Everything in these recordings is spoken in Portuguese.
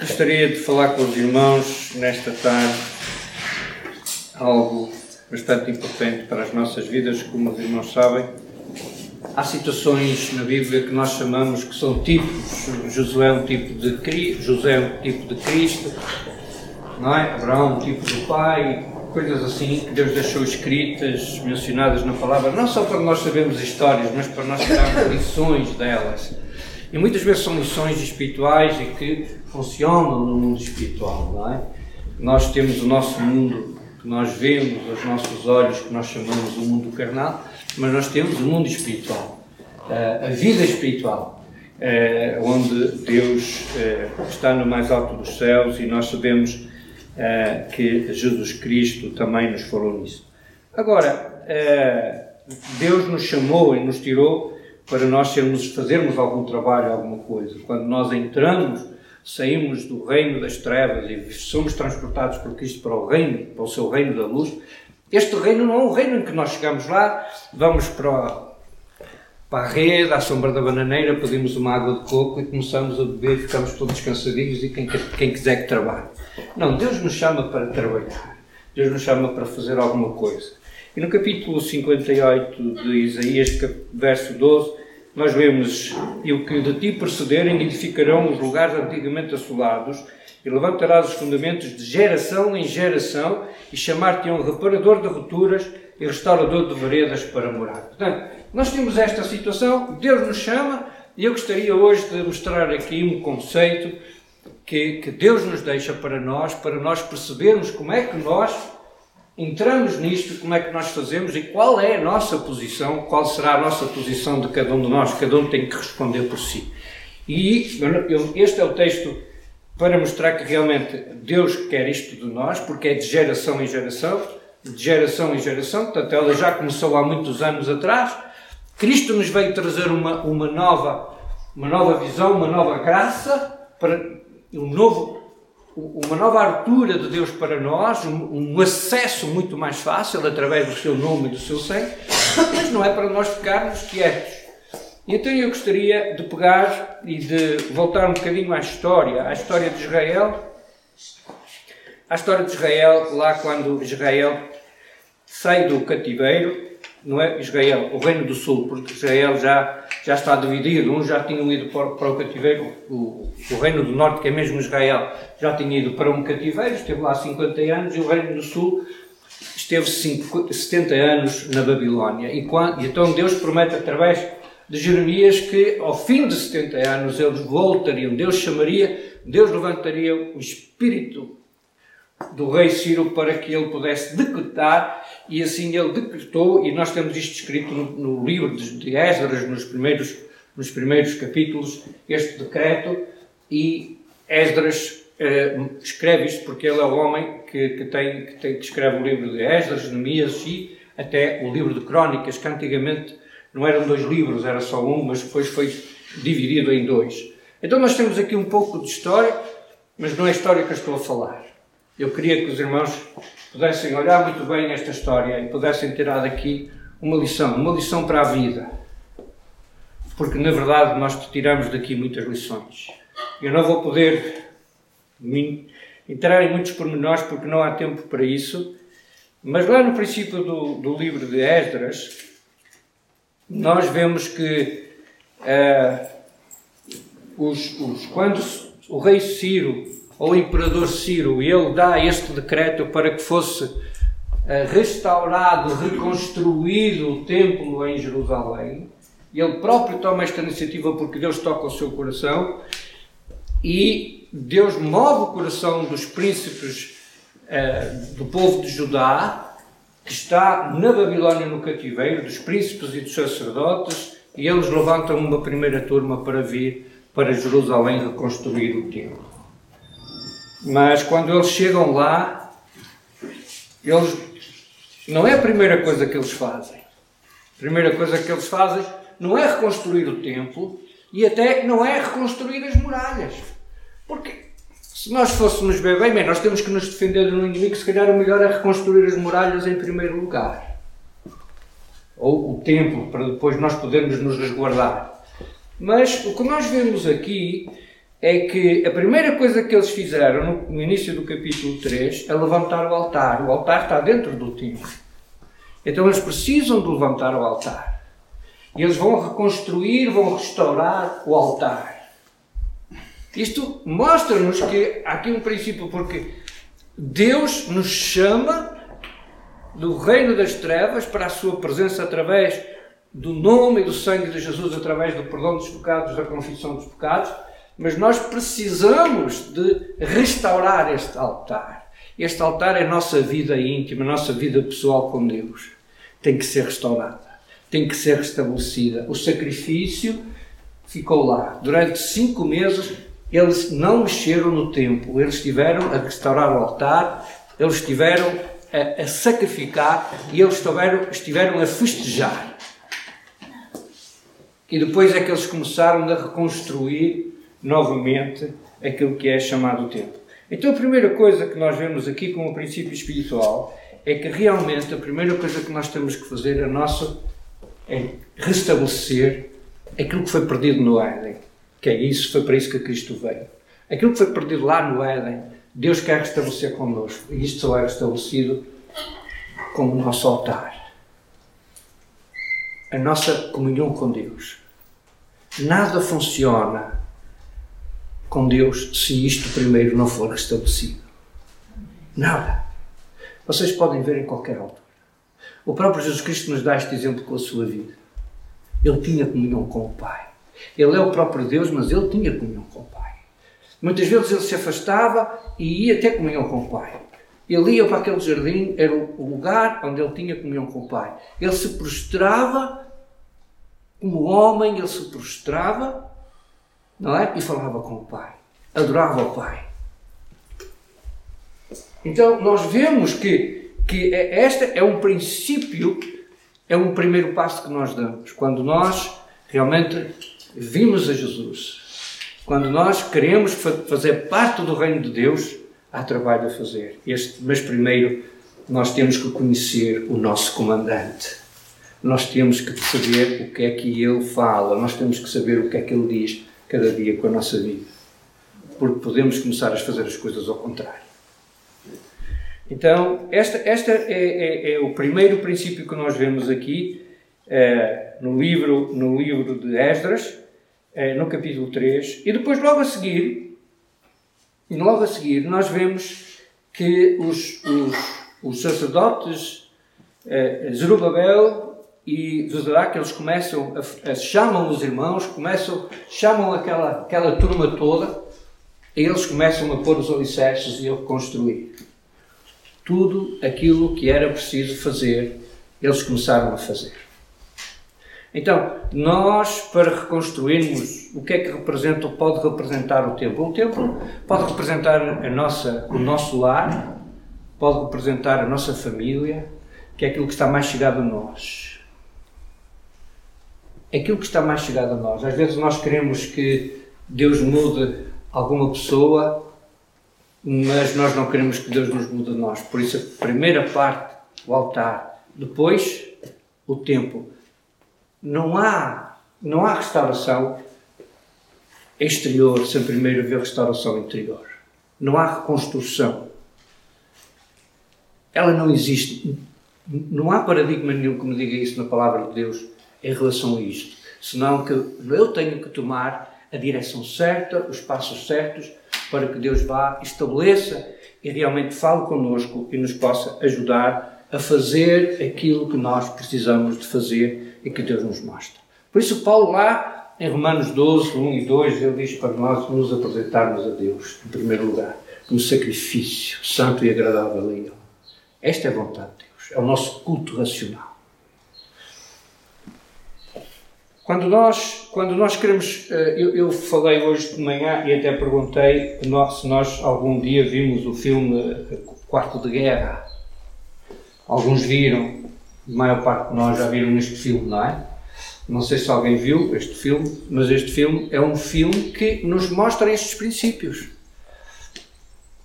Gostaria de falar com os irmãos nesta tarde algo bastante importante para as nossas vidas, como os irmãos sabem. Há situações na Bíblia que nós chamamos que são tipos. Josué é um tipo de Cristo, José é um tipo de Cristo, não é? Abraão um tipo do Pai, coisas assim que Deus deixou escritas, mencionadas na palavra, não só para nós sabermos histórias, mas para nós tirarmos lições delas. E muitas vezes são lições espirituais e que funcionam no mundo espiritual, não é? Nós temos o nosso mundo que nós vemos, os nossos olhos, que nós chamamos o mundo carnal, mas nós temos o mundo espiritual, eh, a vida espiritual, eh, onde Deus eh, está no mais alto dos céus e nós sabemos que Jesus Cristo também nos falou nisso. Agora, Deus nos chamou e nos tirou para nós sermos, fazermos algum trabalho, alguma coisa. Quando nós entramos, saímos do reino das trevas e somos transportados por Cristo para o reino, para o seu reino da luz, este reino não é um reino em que nós chegamos lá, vamos para, para a rede, à sombra da bananeira, pedimos uma água de coco e começamos a beber, ficamos todos cansadinhos e quem, quem quiser que trabalhe. Não, Deus nos chama para trabalhar. Deus nos chama para fazer alguma coisa. E no capítulo 58 de Isaías, verso 12, nós vemos: E o que de ti precederem edificarão os lugares antigamente assolados, e levantarás os fundamentos de geração em geração, e chamar-te-ão reparador de rupturas e restaurador de veredas para morar. Portanto, nós temos esta situação, Deus nos chama, e eu gostaria hoje de mostrar aqui um conceito que, que Deus nos deixa para nós, para nós percebermos como é que nós entramos nisto, como é que nós fazemos e qual é a nossa posição, qual será a nossa posição de cada um de nós, cada um tem que responder por si. E este é o texto para mostrar que realmente Deus quer isto de nós, porque é de geração em geração, de geração em geração, portanto ela já começou há muitos anos atrás. Cristo nos veio trazer uma, uma, nova, uma nova visão, uma nova graça, para um novo uma nova abertura de Deus para nós, um, um, acesso muito mais fácil através do seu nome e do seu sangue, mas não é para nós ficarmos quietos. Então eu gostaria de pegar e de voltar um bocadinho à história, à história de Israel. À história de Israel, lá quando Israel sai do cativeiro, não é Israel, o Reino do Sul, porque Israel já, já está dividido. Uns já tinham ido para, para o cativeiro, o, o, Reino do Norte, que é mesmo Israel, já tinha ido para um cativeiro, esteve lá 50 anos, e o Reino do Sul esteve 50, 70 anos na Babilónia. E, quando, e então Deus promete através de Jeremias que ao fim de 70 anos eles voltariam, Deus chamaria, Deus levantaria o espírito do rei Ciro para que ele pudesse decretar, e assim ele decretou, e nós temos isto escrito no, no livro de Esdras, nos primeiros, nos primeiros capítulos, este decreto, e Esdras eh, escreve isto porque ele é o homem que, que, tem, que, tem, que escreve o livro de Esdras, Neemias e até o livro de Crónicas, que antigamente não eram dois livros, era só um, mas depois foi dividido em dois. Então nós temos aqui um pouco de história, mas não é a história que eu estou a falar. Eu queria que os irmãos pudessem olhar muito bem esta história e pudessem tirar daqui uma lição, uma lição para a vida. Porque na verdade nós tiramos daqui muitas lições. Eu não vou poder entrar em muitos pormenores porque não há tempo para isso, mas lá no princípio do, do livro de Esdras, nós vemos que uh, os, os, quando o rei Ciro ao imperador Ciro, e ele dá este decreto para que fosse eh, restaurado, reconstruído o templo em Jerusalém. Ele próprio toma esta iniciativa porque Deus toca o seu coração e Deus move o coração dos príncipes uh, do povo de Judá, que está na Babilónia no cativeiro, dos príncipes e dos sacerdotes, e eles levantam uma primeira turma para vir para Jerusalém reconstruir o templo. Mas quando eles chegam lá, eles não é a primeira coisa que eles fazem. A primeira coisa que eles fazem não é reconstruir o templo e até não é reconstruir as muralhas. Porque se nós fôssemos ver bem, bem, nós temos que nos defender do inimigo, se calhar o melhor é reconstruir as muralhas em primeiro lugar. Ou o templo, para depois nós podermos nos resguardar. Mas o que nós vemos aqui é que a primeira coisa que eles fizeram no, início do capítulo 3 é levantar o altar. O altar está dentro do templo. Então eles precisam de levantar o altar. E eles vão reconstruir, vão restaurar o altar. Isto mostra-nos que há aqui um princípio, porque Deus nos chama do reino das trevas para a sua presença através do nome e do sangue de Jesus, através do perdão dos pecados, da confissão dos pecados, mas nós precisamos de restaurar este altar. Este altar é a nossa vida íntima, a nossa vida pessoal com Deus. Tem que ser restaurada, tem que ser restabelecida. O sacrifício ficou lá. Durante cinco meses, eles não mexeram no templo, eles estiveram a restaurar o altar, eles estiveram a, a sacrificar e eles estiveram, estiveram a festejar. E depois é que eles começaram a reconstruir novamente aquilo que é chamado o templo. Então a primeira coisa que nós vemos aqui como princípio espiritual é que realmente a primeira coisa que nós temos que fazer é nosso é restabelecer aquilo que foi perdido no Éden. Que é isso, foi para isso que Cristo veio. Aquilo que foi perdido lá no Éden, Deus quer restabelecer connosco. E isto só é restabelecido com o nosso altar. A nossa comunhão com Deus. Nada funciona com Deus se isto primeiro não for restabelecido. Nada. Vocês podem ver em qualquer altura. O próprio Jesus Cristo nos dá este exemplo com a sua vida. Ele tinha comunhão com o Pai. Ele é o próprio Deus, mas ele tinha comunhão com o Pai. Muitas vezes ele se afastava e ia ter comunhão com o Pai. Ele ia para aquele jardim, era o lugar onde ele tinha comunhão com o Pai. Ele se prostrava como homem, ele se prostrava, não é? E falava com o Pai. Adorava o Pai. Então nós vemos que, que é, este é um princípio, é um primeiro passo que nós damos. Quando nós realmente vimos a Jesus. Quando nós queremos fazer parte do reino de Deus, há trabalho a fazer. Este, mas primeiro nós temos que conhecer o nosso comandante. Nós temos que saber o que é que ele fala, nós temos que saber o que é que ele diz cada dia com a nossa vida. Porque podemos começar a fazer as coisas ao contrário. Então, esta, esta é, é, é o primeiro princípio que nós vemos aqui é, no, livro, no livro de Esdras, é, no capítulo 3, e depois, logo a seguir, logo a seguir, nós vemos que os, os, os sacerdotes é, Zerubabel e Zodarac, eles começam, a, a, chamam os irmãos, começam, chamam aquela, aquela turma toda, e eles começam a pôr os alicerces e a construir. Tudo aquilo que era preciso fazer, eles começaram a fazer. Então, nós, para reconstruirmos o que é que representa, pode representar o templo. O templo pode representar a nossa, o nosso lar, pode representar a nossa família, que é aquilo que está mais chegado a nós. Aquilo que está mais chegado a nós. Às vezes nós queremos que Deus mude alguma pessoa, mas nós não queremos que Deus nos mude a nós. Por isso, a primeira parte, o altar. Depois, o templo não há, não há restauração exterior sem primeiro haver restauração interior. Não há reconstrução. Ela não existe. Não há paradigma nenhum que me diga isso na palavra de Deus em relação a isto. Senão que eu tenho que tomar a direção certa, os passos certos, para que Deus vá, estabeleça e realmente fale connosco e nos possa ajudar a fazer aquilo que nós precisamos de fazer e que Deus nos mostra. Por isso, Paulo, lá em Romanos 12, 1 e 2, ele diz para nós nos apresentarmos a Deus, em primeiro lugar, como sacrifício santo e agradável a Ele. Esta é a vontade de Deus, é o nosso culto racional. Quando nós, quando nós queremos, eh, eu, eu, falei hoje de manhã e até perguntei se nós algum dia vimos o filme eh, Quarto de Guerra. Alguns viram, a maior parte de nós já viram este filme, não é? Não sei se alguém viu este filme, mas este filme é um filme que nos mostra estes princípios.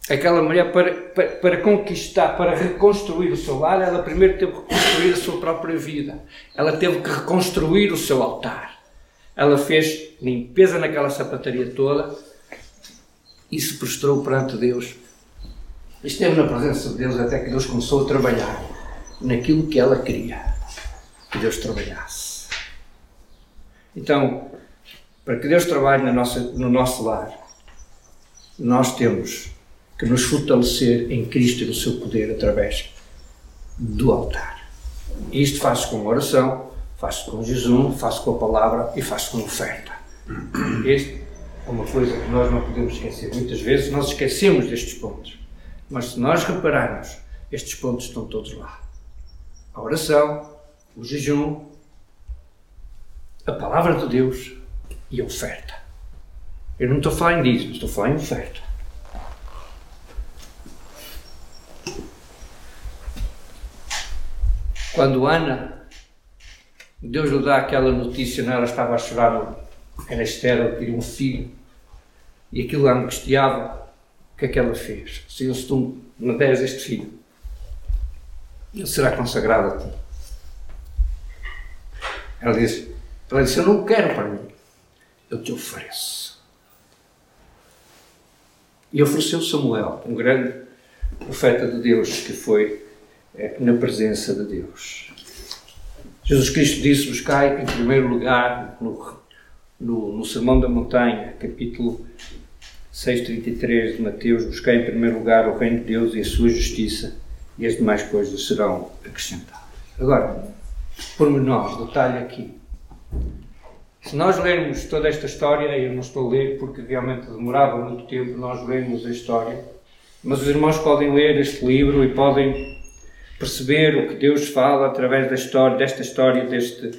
Aquela mulher, para, para, para, conquistar, para reconstruir o seu lar, ela primeiro teve que reconstruir a sua própria vida. Ela teve que reconstruir o seu altar. Ela fez limpeza naquela sapataria toda e se prostrou perante Deus. Esteve na presença de Deus até que Deus começou a trabalhar naquilo que ela queria que Deus trabalhasse. Então, para que Deus trabalhe na nossa, no nosso lar, nós temos que nos fortalecer em Cristo e no seu poder através do altar. Isto faz-se com oração, faz-se com jejum, faz-se com a palavra e faz-se com oferta. Este é uma coisa que nós não podemos esquecer. Muitas vezes nós esquecemos destes pontos. Mas se nós repararmos, estes pontos estão todos lá. A oração, o jejum, a palavra de Deus e a oferta. Eu não estou a falar em dízimo, estou a falar em oferta. Quando Ana, Deus lhe dá aquela notícia, não, ela estava a chorar, era estéril, queria um filho, e aquilo a angustiava, o que é que ela fez? Se tu me deres este filho, ele será consagrado a ti. Ela disse, ela disse, eu não quero para mim, eu te ofereço. E ofereceu Samuel, um grande profeta de Deus que foi é, na presença de Deus. Jesus Cristo disse: Buscai em primeiro lugar, no, no, no Sermão da Montanha, capítulo 6,33 de Mateus: Buscai em primeiro lugar o reino de Deus e a sua justiça, e as demais coisas serão acrescentadas. Agora, pormenores, detalhe aqui. Se nós lermos toda esta história, eu não estou a ler porque realmente demorava muito tempo nós lermos a história, mas os irmãos podem ler este livro e podem perceber o que Deus fala através da história, desta história, deste,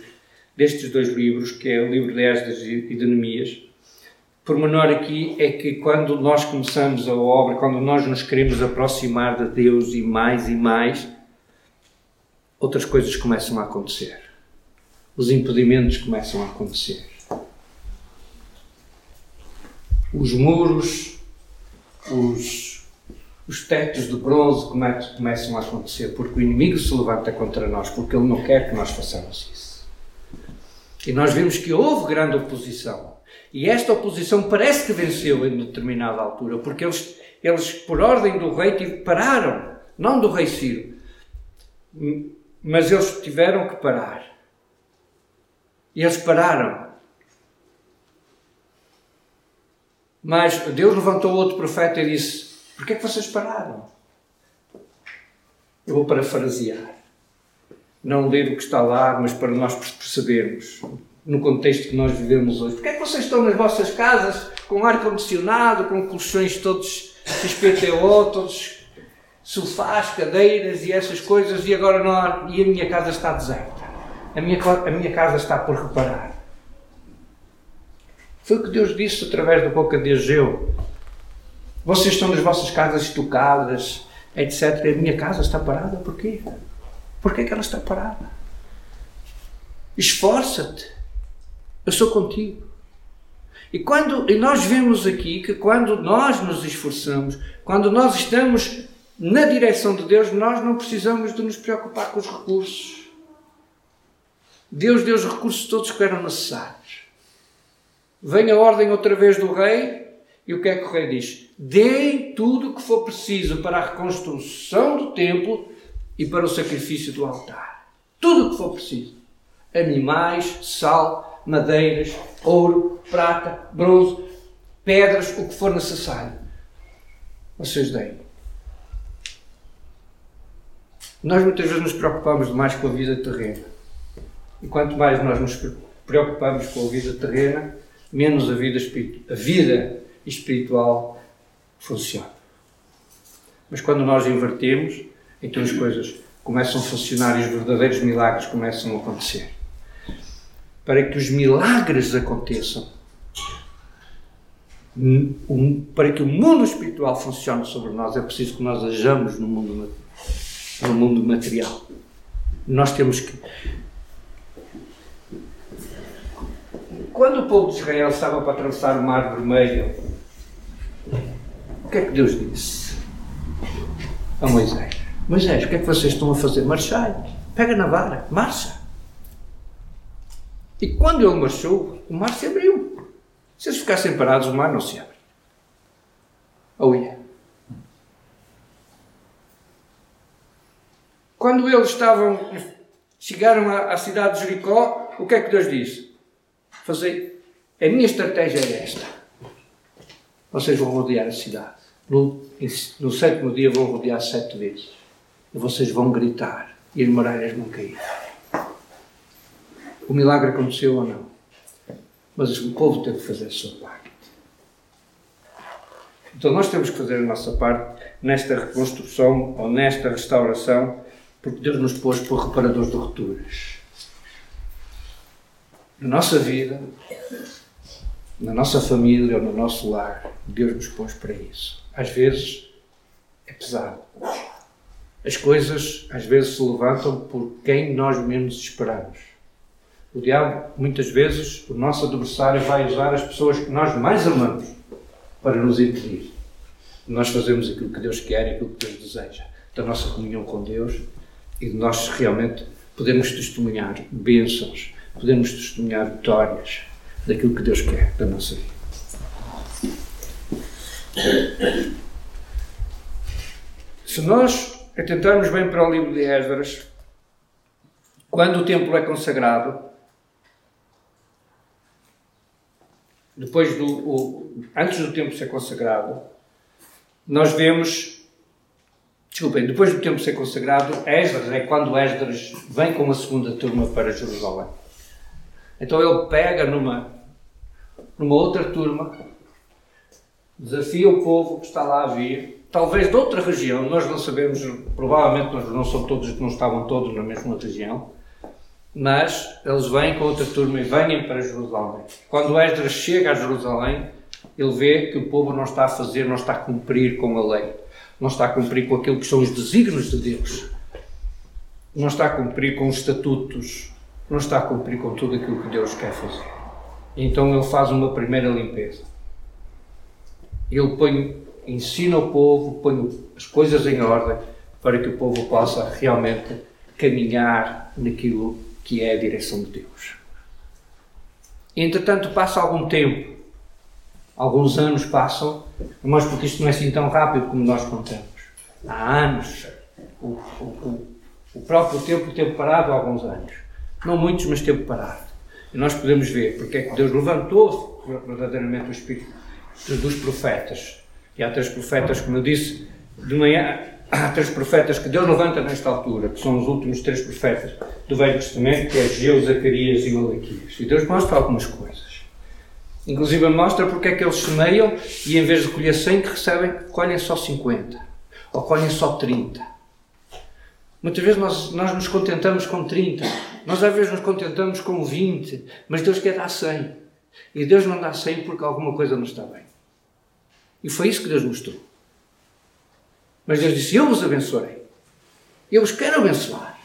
destes dois livros, que é o livro de Esdras e de Neemias. Por menor aqui é que quando nós começamos a obra, quando nós nos queremos aproximar de Deus e mais e mais, outras coisas começam a acontecer. Os impedimentos começam a acontecer. Os muros, os os tetos de bronze começam a acontecer, porque o inimigo se levanta contra nós, porque ele não quer que nós façamos isso. E nós vemos que houve grande oposição. E esta oposição parece que venceu em determinada altura, porque eles, eles por ordem do rei, pararam, não do rei Ciro, mas eles tiveram que parar. E eles pararam. Mas Deus levantou outro profeta e disse: Porquê é que vocês pararam? Eu vou parafrasear. Não ler o que está lá, mas para nós percebermos, no contexto que nós vivemos hoje. Porquê é que vocês estão nas vossas casas com ar-condicionado, com colchões todos XPTO, todos sofás, cadeiras e essas coisas, e agora não há, e a minha casa está deserta? A minha, a minha casa está por reparar. Foi o que Deus disse através da boca de Ageu vocês estão nas vossas casas estocadas, etc. A minha casa está parada, porquê? Porquê é que ela está parada? Esforça-te. Eu sou contigo. E, quando, e nós vemos aqui que quando nós nos esforçamos, quando nós estamos na direção de Deus, nós não precisamos de nos preocupar com os recursos. Deus deu os recursos todos que eram necessários. Vem a ordem outra vez do rei, e o que é que o rei diz? Deem tudo o que for preciso para a reconstrução do templo e para o sacrifício do altar. Tudo o que for preciso. Animais, sal, madeiras, ouro, prata, bronze, pedras, o que for necessário. Vocês deem. Nós muitas vezes nos preocupamos demais com a vida terrena. E quanto mais nós nos preocupamos com a vida terrena, menos a vida, a vida espiritual funciona. Mas quando nós invertemos, então as coisas começam a funcionar e os verdadeiros milagres começam a acontecer. Para que os milagres aconteçam, para que o mundo espiritual funcione sobre nós, é preciso que nós ajamos no mundo, no mundo material. Nós temos que. Quando o povo de Israel estava para atravessar o Mar Vermelho, que é que Deus disse a Moisés? Moisés, o que é que vocês estão a fazer? Marchai, pega na vara, marcha. E quando ele marchou, o mar se abriu. Se eles ficassem parados, o mar não se abre. Oh yeah. Quando eles estavam, chegaram à, à cidade de Jericó, o que é que Deus disse? Fazer, a minha estratégia é esta. Vocês vão rodear a cidade. No, no sétimo dia vão rodear sete vezes. E vocês vão gritar. E as muralhas vão cair. O milagre aconteceu ou não? Mas o povo teve que fazer a sua parte. Então nós temos que fazer a nossa parte nesta reconstrução ou nesta restauração, porque Deus nos pôs por reparadores de rupturas. Na nossa vida, na nossa família ou no nosso lar, Deus nos pôs para isso. Às vezes é pesado. As coisas às vezes se levantam por quem nós menos esperamos. O diabo, muitas vezes, o nosso adversário vai usar as pessoas que nós mais amamos para nos impedir. Nós fazemos aquilo que Deus quer e aquilo que Deus deseja. Da nossa comunhão com Deus e de nós realmente podemos testemunhar bênçãos, podemos testemunhar vitórias daquilo que Deus quer da nossa vida. Se nós atentarmos bem para o livro de Esdras, quando o templo é consagrado, depois do, o, antes do templo ser consagrado, nós vemos, desculpem, depois do templo ser consagrado, Esdras é quando Esdras vem com a segunda turma para Jerusalém. Então ele pega numa, numa outra turma desafia o povo que está lá a vir, talvez de outra região, nós não sabemos, provavelmente nós não são todos, não estavam todos na mesma região, mas eles vêm com outra turma e vêm para Jerusalém. Quando Esdras chega a Jerusalém, ele vê que o povo não está a fazer, não está a cumprir com a lei, não está a cumprir com aquilo que são os desígnios de Deus, não está a cumprir com os estatutos, não está a cumprir com tudo aquilo que Deus quer fazer. Então ele faz uma primeira limpeza ele põe, ensina o povo, põe as coisas em ordem para que o povo possa realmente caminhar naquilo que é a direção de Deus. Entretanto, passa algum tempo, alguns anos passam, mas porque isto não é assim tão rápido como nós contamos. Há anos. O, o, o próprio tempo teve parado há alguns anos. Não muitos, mas teve parado. E nós podemos ver porque é que Deus levantou verdadeiramente o Espírito dos profetas. E há três profetas, como eu disse, de manhã, há três profetas que Deus levanta nesta altura, que são os últimos três profetas do Velho Testamento, que é Geu, Zacarias e Malaquias. E Deus mostra algumas coisas. Inclusive mostra porque é que eles semeiam e em vez de colher 100 que recebem, colhem só 50. Ou colhem só 30. Muitas vezes nós, nós nos contentamos com 30. Nós às vezes nos contentamos com 20. Mas Deus quer dar 100. E Deus não dá 100 porque alguma coisa não está bem. E foi isso que Deus mostrou. Mas Deus disse: Eu vos abençoarei. Eu vos quero abençoar.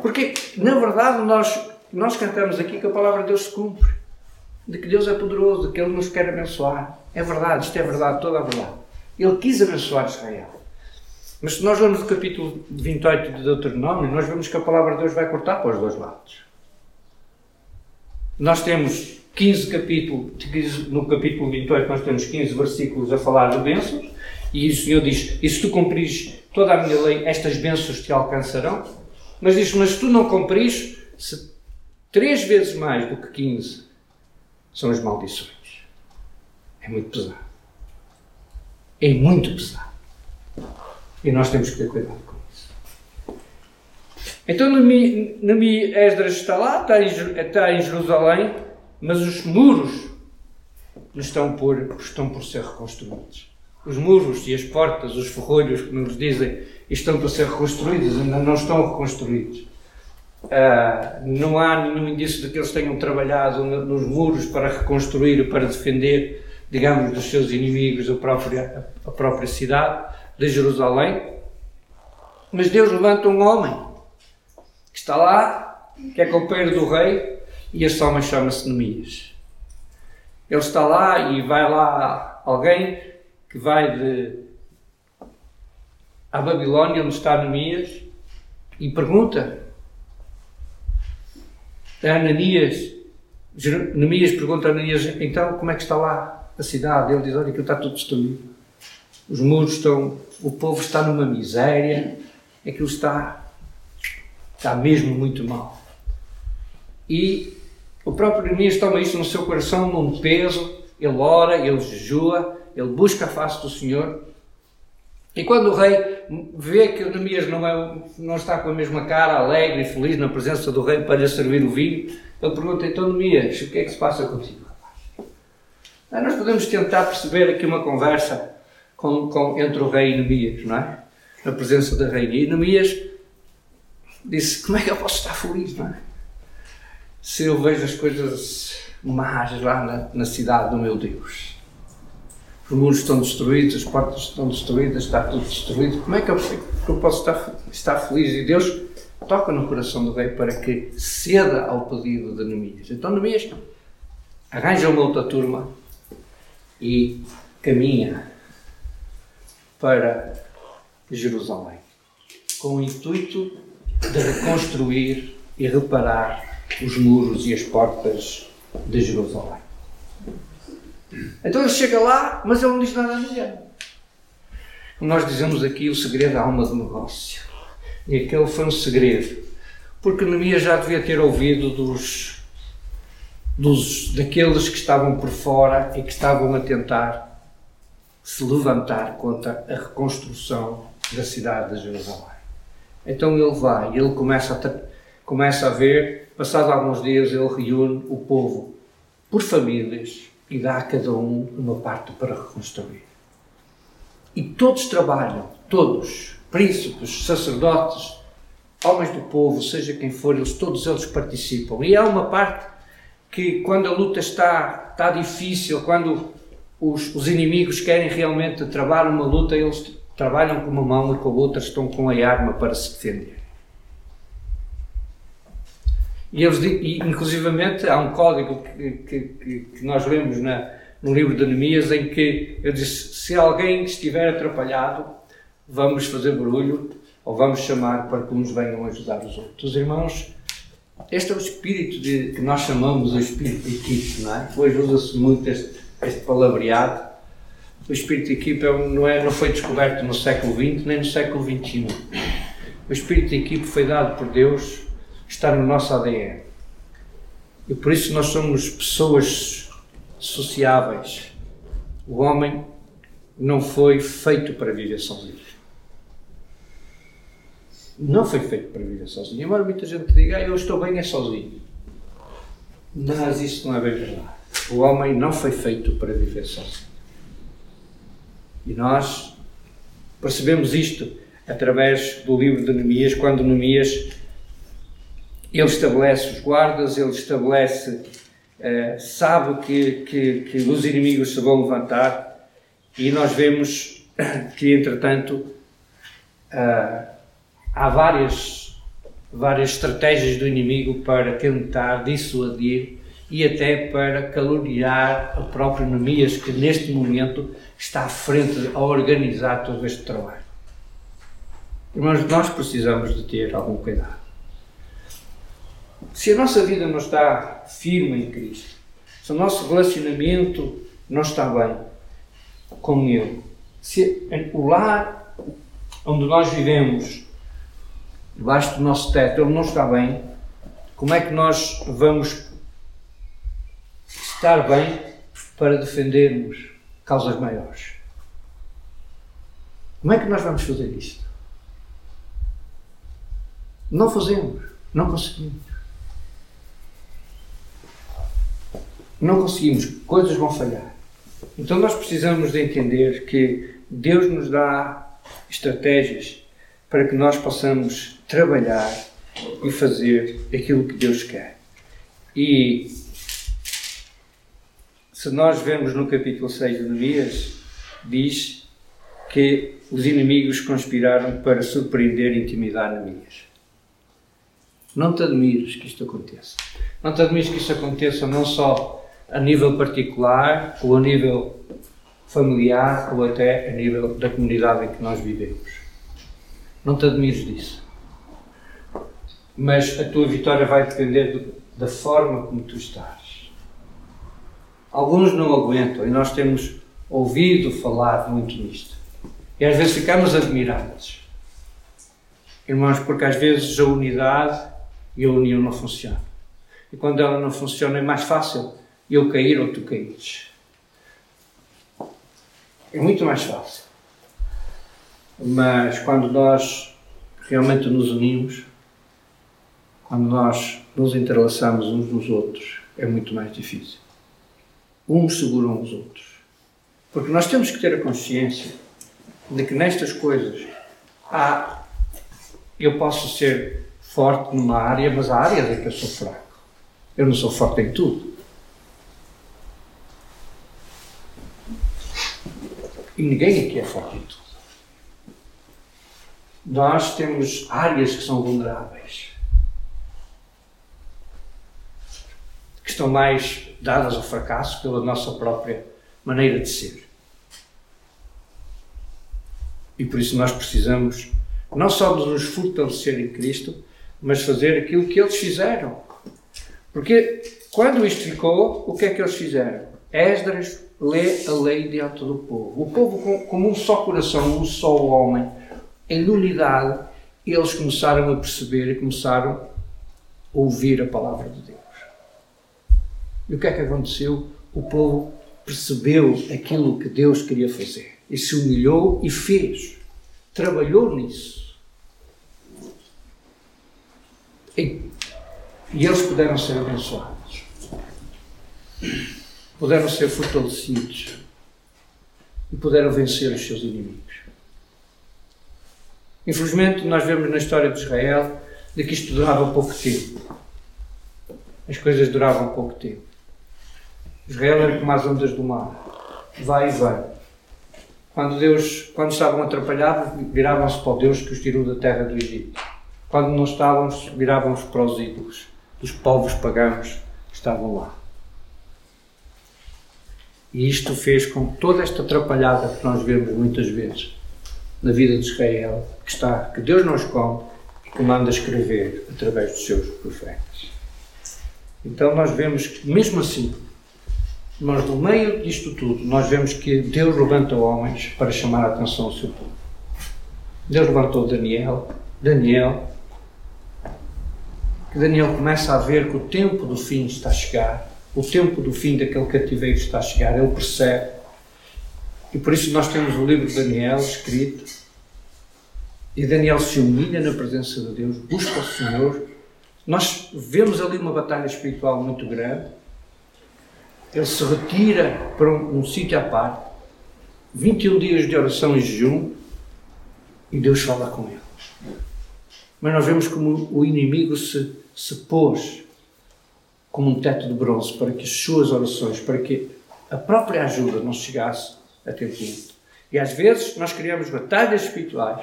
Porque, na verdade, nós, nós cantamos aqui que a palavra de Deus se cumpre. De que Deus é poderoso, de que Ele nos quer abençoar. É verdade, isto é verdade, toda a verdade. Ele quis abençoar Israel. Mas se nós lemos o capítulo 28 de Deuteronômio, nós vemos que a palavra de Deus vai cortar para os dois lados. Nós temos 15 capítulos, no capítulo 28 nós temos 15 versículos a falar de bênçãos, e o Senhor diz, e se tu cumprires toda a minha lei, estas bênçãos te alcançarão. Mas diz, mas se tu não cumprires, se três vezes mais do que 15 são as maldições. É muito pesado. É muito pesado. E nós temos que ter cuidado então Nemi Esdras está lá, está em, está em Jerusalém, mas os muros estão por, estão por ser reconstruídos. Os muros e as portas, os ferrolhos, como nos dizem, estão para ser reconstruídos, ainda não estão reconstruídos. Uh, não há nenhum indício de que eles tenham trabalhado nos muros para reconstruir, para defender, digamos, dos seus inimigos a própria, a própria cidade de Jerusalém. Mas Deus levanta um homem que está lá, que é companheiro do rei, e este homem chama-se Nemias. Ele está lá e vai lá alguém que vai de à Babilónia, onde está Nemias, e pergunta a Ananias, Nemias pergunta a Ananias, então como é que está lá a cidade. Ele diz: Olha, aquilo está tudo destruído. Os muros estão. O povo está numa miséria. Aquilo está. Está mesmo muito mal. E o próprio Neemias toma isso no seu coração, num peso. Ele ora, ele jejua, ele busca a face do Senhor. E quando o rei vê que Neemias não, é, não está com a mesma cara, alegre e feliz na presença do rei para lhe servir o vinho, ele pergunta: Então, Neemias, o que é que se passa contigo? Nós podemos tentar perceber aqui uma conversa com, com, entre o rei e Neemias, não é? Na presença da rainha. E Neemias disse: Como é que eu posso estar feliz, não é? Se eu vejo as coisas más lá na, na cidade do meu Deus. Os muros estão destruídos, as portas estão destruídas, está tudo destruído. Como é que eu, posso estar, estar feliz? E Deus toca no coração do rei para que ceda ao pedido de Neemias. Então Neemias arranja uma outra turma e caminha para Jerusalém, com o intuito de reconstruir e reparar os muros e as portas de Jerusalém. Então ele chega lá, mas ele não diz nada a ninguém. Nós dizemos aqui o segredo da alma do negócio. E aquele foi um segredo. Porque Neemias já devia ter ouvido dos dos, daqueles que estavam por fora e que estavam a tentar se levantar contra a reconstrução da cidade de Jerusalém. Então ele vai, ele começa a, começa a ver, passados alguns dias, ele reúne o povo por famílias e dá a cada um uma parte para reconstruir. E todos trabalham, todos, príncipes, sacerdotes, homens do povo, seja quem for, eles, todos eles participam. E há uma parte que quando a luta está, está difícil, quando os, os inimigos querem realmente travar uma luta, eles trabalham com uma mão e com a outra estão com a arma para se defender. E, eles, e inclusivamente há um código que, que, que nós lemos na, no livro de Neemias em que ele diz: se alguém estiver atrapalhado, vamos fazer barulho ou vamos chamar para que uns venham ajudar os outros. Irmãos, este é o espírito de, que nós chamamos o espírito de equipe, não é? Hoje usa-se muito este, este palavreado. O espírito de equipe é, não, é, não foi descoberto no século XX nem no século XXI. O espírito de equipe foi dado por Deus, está no nosso ADN. E por isso nós somos pessoas sociáveis. O homem não foi feito para viver sozinho não foi feito para viver sozinho. Embora muita gente diga, ah, eu estou bem é sozinho. Mas isso não é bem verdade. O homem não foi feito para viver sozinho. E nós percebemos isto através do livro de Neemias, quando Neemias ele estabelece os guardas, ele estabelece, uh, sabe que, que, que os inimigos se vão levantar e nós vemos que, entretanto, uh, há várias, várias estratégias do inimigo para tentar dissuadir e até para caluniar o próprio Neemias, que neste momento está à frente a organizar todo este trabalho. Irmãos, nós precisamos de ter algum cuidado. Se a nossa vida não está firme em Cristo, se o nosso relacionamento não está bem com Ele, se o lar onde nós vivemos debaixo do nosso teto, ele não está bem, como é que nós vamos estar bem para defendermos causas maiores? Como é que nós vamos fazer isto? Não fazemos, não conseguimos. Não conseguimos, coisas vão falhar. Então nós precisamos de entender que Deus nos dá estratégias para que nós possamos trabalhar e fazer aquilo que Deus quer. E se nós vemos no capítulo 6 de Neemias, diz que os inimigos conspiraram para surpreender e intimidar Neemias. Não te admires que isto aconteça. Não te admires que isto aconteça não só a nível particular, ou a nível familiar, ou até a nível da comunidade em que nós vivemos. Não te admires disso mas a tua vitória vai depender da forma como tu estás. Alguns não aguentam e nós temos ouvido falar muito nisto. E às vezes ficamos admirados. Irmãos, porque às vezes a unidade e a união não funcionam. E quando ela não funciona é mais fácil eu cair ou tu caíres. É muito mais fácil. Mas quando nós realmente nos unimos, quando nós nos entrelaçamos uns nos outros, é muito mais difícil. Uns seguram os outros. Porque nós temos que ter a consciência de que nestas coisas há. Eu posso ser forte numa área, mas há áreas em que eu sou fraco. Eu não sou forte em tudo. E ninguém aqui é forte em tudo. Nós temos áreas que são vulneráveis. Estão mais dadas ao fracasso pela nossa própria maneira de ser. E por isso nós precisamos não só de nos fortalecer em Cristo, mas fazer aquilo que eles fizeram. Porque quando isto ficou, o que é que eles fizeram? Esdras lê a lei diante do povo. O povo, como um só coração, um só homem, em unidade, eles começaram a perceber e começaram a ouvir a palavra de Deus. E o que é que aconteceu? O povo percebeu aquilo que Deus queria fazer e se humilhou e fez. Trabalhou nisso. E, e eles puderam ser abençoados. Puderam ser fortalecidos. E puderam vencer os seus inimigos. Infelizmente, nós vemos na história de Israel de que isto durava pouco tempo. As coisas duravam pouco tempo. Israel era como as ondas do mar. Vai e vai. Quando, Deus, quando estavam atrapalhados, viravam-se para o Deus que os tirou da terra do Egito. Quando não estavam, viravam-se para os ídolos dos povos pagãos que estavam lá. E isto fez com que toda esta atrapalhada que nós vemos muitas vezes na vida de Israel, que está, que Deus nos conta e que manda escrever através dos seus profetas. Então nós vemos que mesmo assim mas no meio disto tudo, nós vemos que Deus levanta homens para chamar a atenção ao seu povo. Deus levantou Daniel, Daniel, que Daniel começa a ver que o tempo do fim está a chegar, o tempo do fim daquele cativeiro está a chegar, ele percebe. E por isso nós temos o livro de Daniel escrito, e Daniel se humilha na presença de Deus, busca o Senhor. Nós vemos ali uma batalha espiritual muito grande ele se retira para um, um sítio à parte, 21 dias de oração e jejum, e Deus fala com ele. Mas nós vemos como o inimigo se, se pôs como um teto de bronze para que as suas orações, para que a própria ajuda não chegasse a tempo. E às vezes nós criamos batalhas espirituais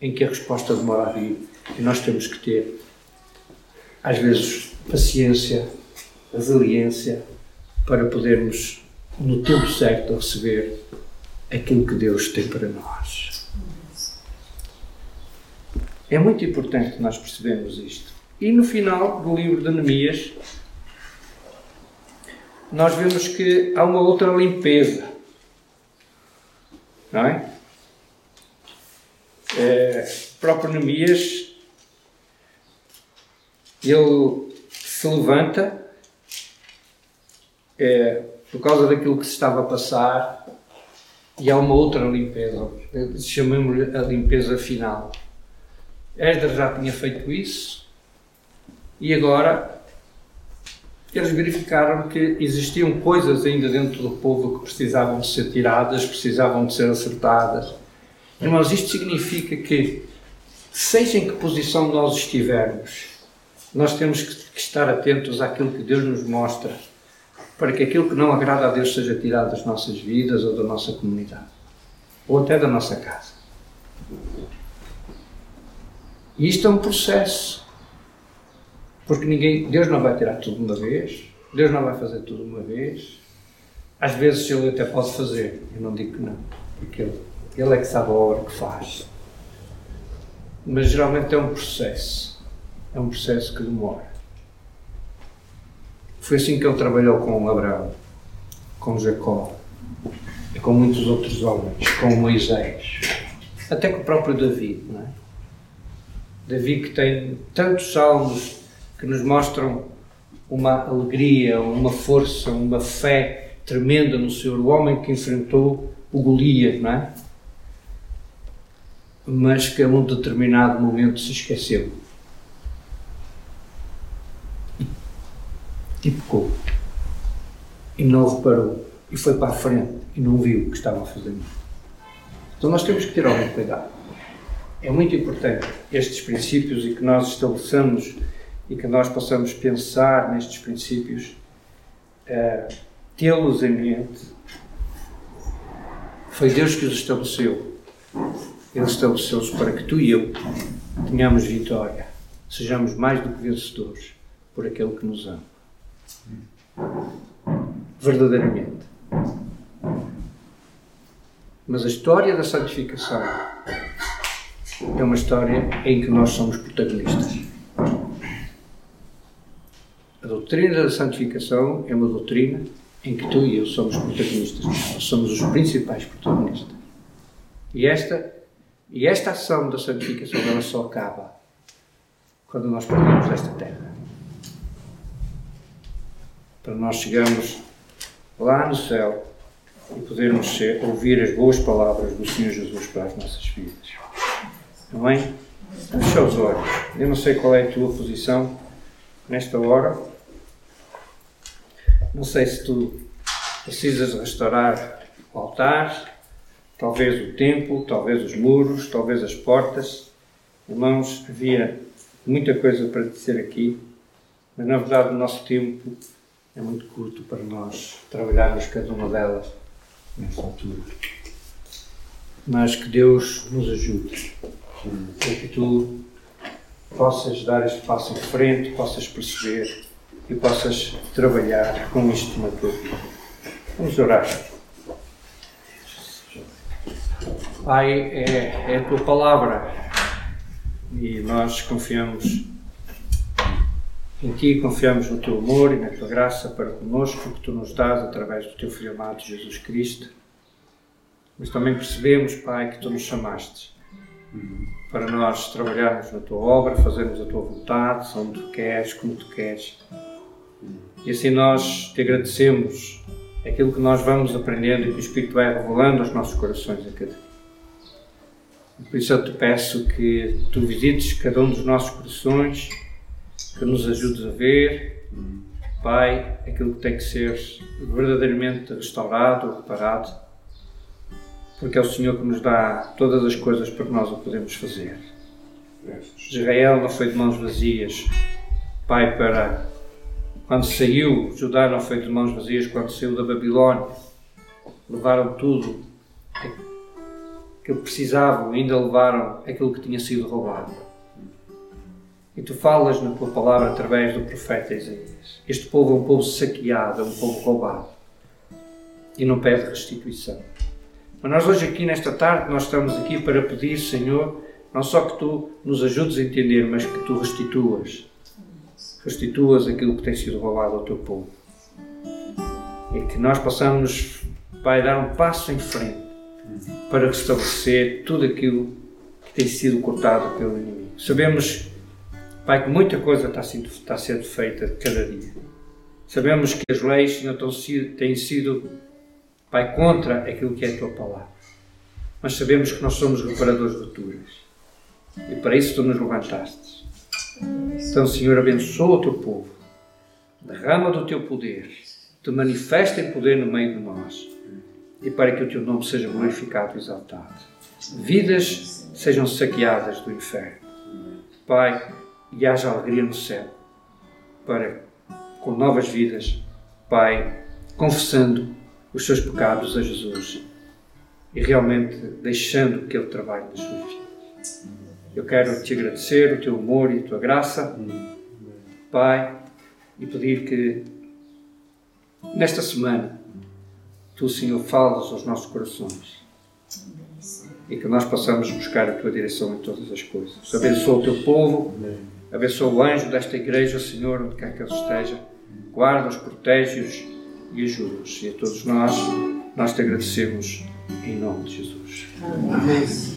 em que a resposta demora a vir e nós temos que ter, às vezes, paciência, resiliência, para podermos, no tempo certo, receber aquilo que Deus tem para nós. É muito importante nós percebermos isto. E no final do livro de Neemias, nós vemos que há uma outra limpeza. Não é? é próprio Neemias, ele se levanta é, por causa daquilo que se estava a passar, e há uma outra limpeza, chamamos-lhe a limpeza final. Esdras já tinha feito isso, e agora eles verificaram que existiam coisas ainda dentro do povo que precisavam de ser tiradas, precisavam de ser acertadas. Irmãos, isto significa que, seja em que posição nós estivermos, nós temos que estar atentos àquilo que Deus nos mostra para que aquilo que não agrada a Deus seja tirado das nossas vidas ou da nossa comunidade, ou até da nossa casa. E isto é um processo, porque ninguém, Deus não vai tirar tudo de uma vez, Deus não vai fazer tudo de uma vez. Às vezes Ele até pode fazer, eu não digo que não, porque Ele, ele é que sabe a obra que faz. Mas geralmente é um processo, é um processo que demora. Foi assim que ele trabalhou com Abraão. com Jacó e com muitos outros homens, com Moisés, até com o próprio Davi, não é? Davi que tem tantos salmos que nos mostram uma alegria, uma força, uma fé tremenda no Senhor, o homem que enfrentou o Golias, não é? Mas que a um determinado momento se esqueceu. Pecou. E não reparou. E foi para a frente e não viu o que estava a fazer. Então nós temos que ter algum cuidado. É muito importante estes princípios e que nós estabeleçamos e que nós possamos pensar nestes princípios, uh, tê-los em mente. Foi Deus que os estabeleceu. Ele estabeleceu-os para que tu e eu tenhamos vitória, sejamos mais do que vencedores por aquele que nos ama. Verdadeiramente. Mas a história da santificação é uma história em que nós somos protagonistas. A doutrina da santificação é uma doutrina em que tu e eu somos protagonistas. Nós somos os principais protagonistas. E esta, e esta ação da santificação ela só acaba quando nós partimos desta terra. Para nós chegarmos lá no céu e podermos ser, ouvir as boas palavras do Senhor Jesus para as nossas vidas. Amém? Fecha os olhos. Eu não sei qual é a tua posição nesta hora. Não sei se tu precisas restaurar o altar, talvez o templo, talvez os muros, talvez as portas. Irmãos, havia muita coisa para dizer aqui, mas na verdade o nosso tempo é muito curto para nós trabalharmos cada uma delas nesta altura. Mas que Deus nos ajude para que tu possas dar este passo em frente, possas perceber e possas trabalhar com isto na tua vida. Vamos orar. Pai, é, é a tua palavra e nós confiamos em ti, confiamos no teu amor e na tua graça para conosco, que tu nos dás através do teu Filho amado Jesus Cristo. Mas também percebemos, Pai, que tu nos chamaste para nós trabalharmos na tua obra, fazermos a tua vontade, onde tu queres, como tu queres. E assim nós te agradecemos aquilo que nós vamos aprendendo e que o Espírito vai revelando aos nossos corações a cada dia. Por isso eu te peço que tu visites cada um dos nossos corações, que nos ajudes a ver, Pai, aquilo que tem que ser verdadeiramente restaurado, reparado porque é o Senhor que nos dá todas as coisas para que nós o podemos fazer. Israel não foi de mãos vazias, Pai, para quando saiu, Judá não foi de mãos vazias quando saiu da Babilónia. Levaram tudo que precisavam, ainda levaram aquilo que tinha sido roubado. E tu falas na tua palavra através do profeta Isaías. Este povo é um povo saqueado, é um povo roubado. E não pede restituição. Mas nós hoje aqui nesta tarde, nós estamos aqui para pedir, Senhor, não só que Tu nos ajudes a entender, mas que Tu restituas. Restituas aquilo que tem sido roubado ao Teu povo. E que nós possamos, Pai, dar um passo em frente para restabelecer tudo aquilo que tem sido cortado pelo inimigo. Sabemos, Pai, que muita coisa está sendo, está sendo feita cada dia. Sabemos que as leis não têm sido Pai, contra aquilo que é a tua palavra. Mas sabemos que nós somos reparadores de rupturas. E para isso tu nos levantaste. Então, Senhor, abençoa o teu povo. Derrama do teu poder. Te manifesta em poder no meio de nós. E para que o teu nome seja glorificado e exaltado. Vidas sejam saqueadas do inferno. Pai, e haja alegria no céu. Para, com novas vidas, Pai, confessando os seus pecados a Jesus e realmente deixando que Ele trabalhe nas suas vidas. Eu quero te agradecer o teu amor e a tua graça, Pai, e pedir que nesta semana tu, Senhor, fales aos nossos corações e que nós possamos buscar a tua direção em todas as coisas. Abençoa o teu povo, abençoa o anjo desta igreja, Senhor, onde quer que ele esteja, guarda-os, protege-os e ajuda-nos. E a todos nós, nós te agradecemos em nome de Jesus. Amém.